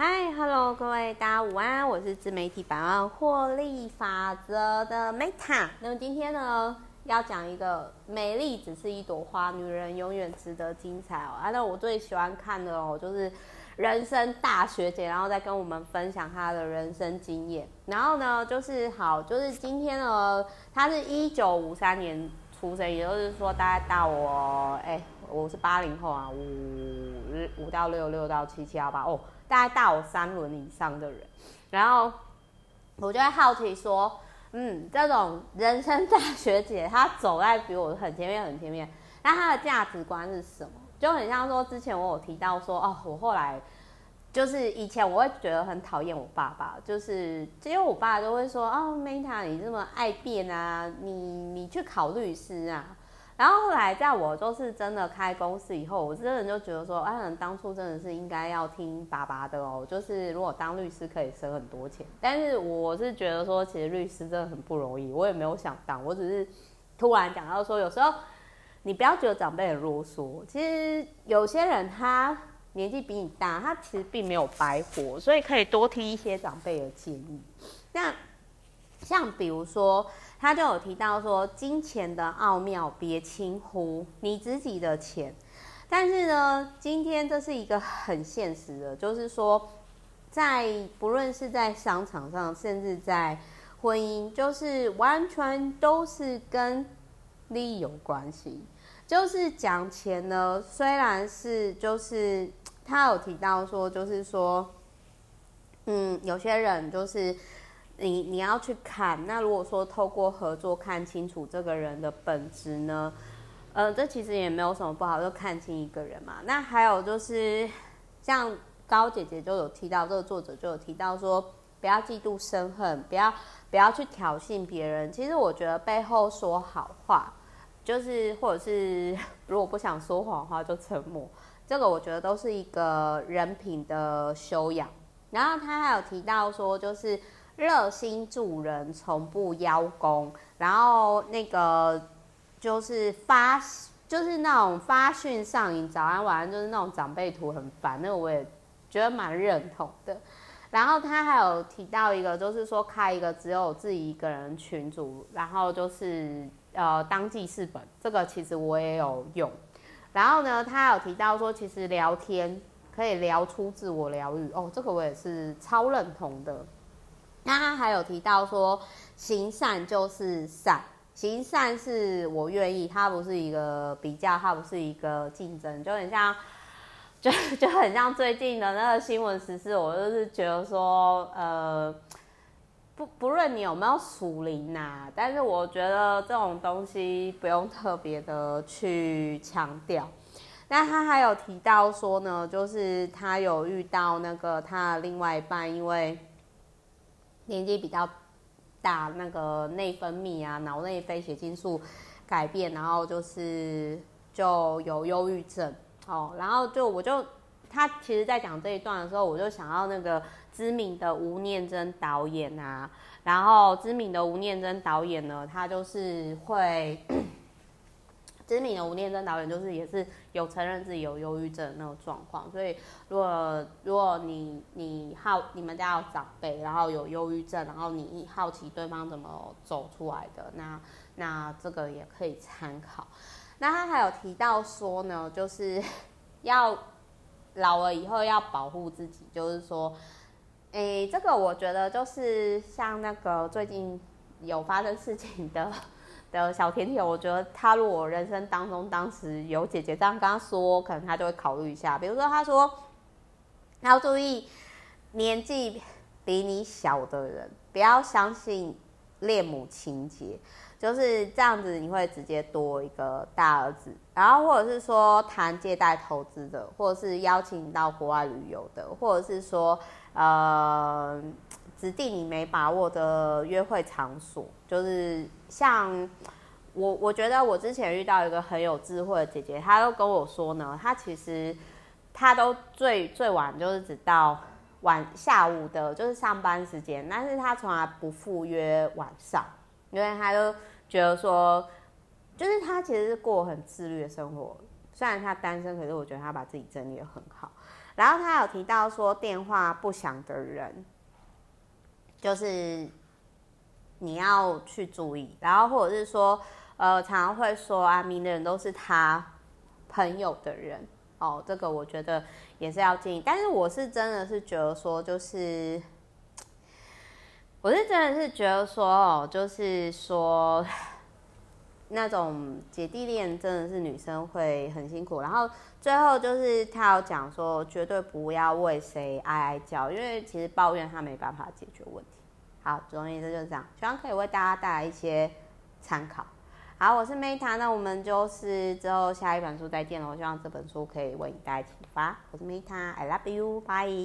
嗨，Hello，各位大家午安，我是自媒体百万获利法则的 Meta。那么今天呢，要讲一个美丽只是一朵花，女人永远值得精彩哦。啊，那我最喜欢看的哦，就是人生大学姐，然后再跟我们分享她的人生经验。然后呢，就是好，就是今天呢，她是一九五三年出生，也就是说大概大我，哎，我是八零后啊，五五到六，六到七，七到八哦。大概大我三轮以上的人，然后我就会好奇说，嗯，这种人生大学姐，她走在比我很前面很前面，那她的价值观是什么？就很像说之前我有提到说，哦，我后来就是以前我会觉得很讨厌我爸爸，就是因为我爸就会说，哦，Meta 你这么爱变啊，你你去考律师啊。然后后来，在我就是真的开公司以后，我真的就觉得说，哎，当初真的是应该要听爸爸的哦。就是如果当律师可以省很多钱，但是我是觉得说，其实律师真的很不容易。我也没有想当，我只是突然讲到说，有时候你不要觉得长辈很啰嗦。其实有些人他年纪比你大，他其实并没有白活，所以可以多听一些长辈的建议。那像比如说。他就有提到说，金钱的奥妙别轻忽你自己的钱，但是呢，今天这是一个很现实的，就是说，在不论是在商场上，甚至在婚姻，就是完全都是跟利益有关系。就是讲钱呢，虽然是就是他有提到说，就是说，嗯，有些人就是。你你要去看，那如果说透过合作看清楚这个人的本质呢，呃，这其实也没有什么不好，就看清一个人嘛。那还有就是，像高姐姐就有提到，这个作者就有提到说，不要嫉妒生恨，不要不要去挑衅别人。其实我觉得背后说好话，就是或者是如果不想说谎话就沉默，这个我觉得都是一个人品的修养。然后他还有提到说，就是。热心助人，从不邀功。然后那个就是发，就是那种发讯上瘾，早安晚安，就是那种长辈图很烦。那个我也觉得蛮认同的。然后他还有提到一个，就是说开一个只有自己一个人群组，然后就是呃当记事本。这个其实我也有用。然后呢，他有提到说，其实聊天可以聊出自我疗愈。哦，这个我也是超认同的。那他还有提到说，行善就是善，行善是我愿意，它不是一个比较，它不是一个竞争，就很像，就就很像最近的那个新闻时事，我就是觉得说，呃，不不论你有没有属灵呐，但是我觉得这种东西不用特别的去强调。那他还有提到说呢，就是他有遇到那个他的另外一半，因为。年纪比较大，那个内分泌啊，脑内啡血清素改变，然后就是就有忧郁症哦。然后就我就他其实，在讲这一段的时候，我就想到那个知名的吴念真导演啊。然后知名的吴念真导演呢，他就是会。知名的吴念真导演就是也是有承认自己有忧郁症的那种状况，所以如果如果你你好，你们家有长辈，然后有忧郁症，然后你好奇对方怎么走出来的，那那这个也可以参考。那他还有提到说呢，就是 要老了以后要保护自己，就是说，诶，这个我觉得就是像那个最近有发生事情的。的小甜甜，我觉得踏入我人生当中当时有姐姐这样跟他说，可能他就会考虑一下。比如说，他说要注意年纪比你小的人，不要相信恋母情节，就是这样子，你会直接多一个大儿子。然后或者是说谈借贷投资的，或者是邀请你到国外旅游的，或者是说呃。指定你没把握的约会场所，就是像我，我觉得我之前遇到一个很有智慧的姐姐，她都跟我说呢，她其实她都最最晚就是只到晚下午的，就是上班时间，但是他从来不赴约晚上，因为他就觉得说，就是他其实是过很自律的生活，虽然他单身，可是我觉得他把自己整理的很好。然后他有提到说，电话不响的人，就是你要去注意。然后或者是说，呃，常常会说啊，明的人都是他朋友的人哦，这个我觉得也是要建议。但是我是真的是觉得说，就是我是真的是觉得说哦，就是说。那种姐弟恋真的是女生会很辛苦，然后最后就是他有讲说，绝对不要为谁哀哀叫，因为其实抱怨他没办法解决问题。好，总而言之就是这样，希望可以为大家带来一些参考。好，我是 Meta，那我们就是之后下一本书再见了。我希望这本书可以为你带来启发。我是 Meta，I love you，bye。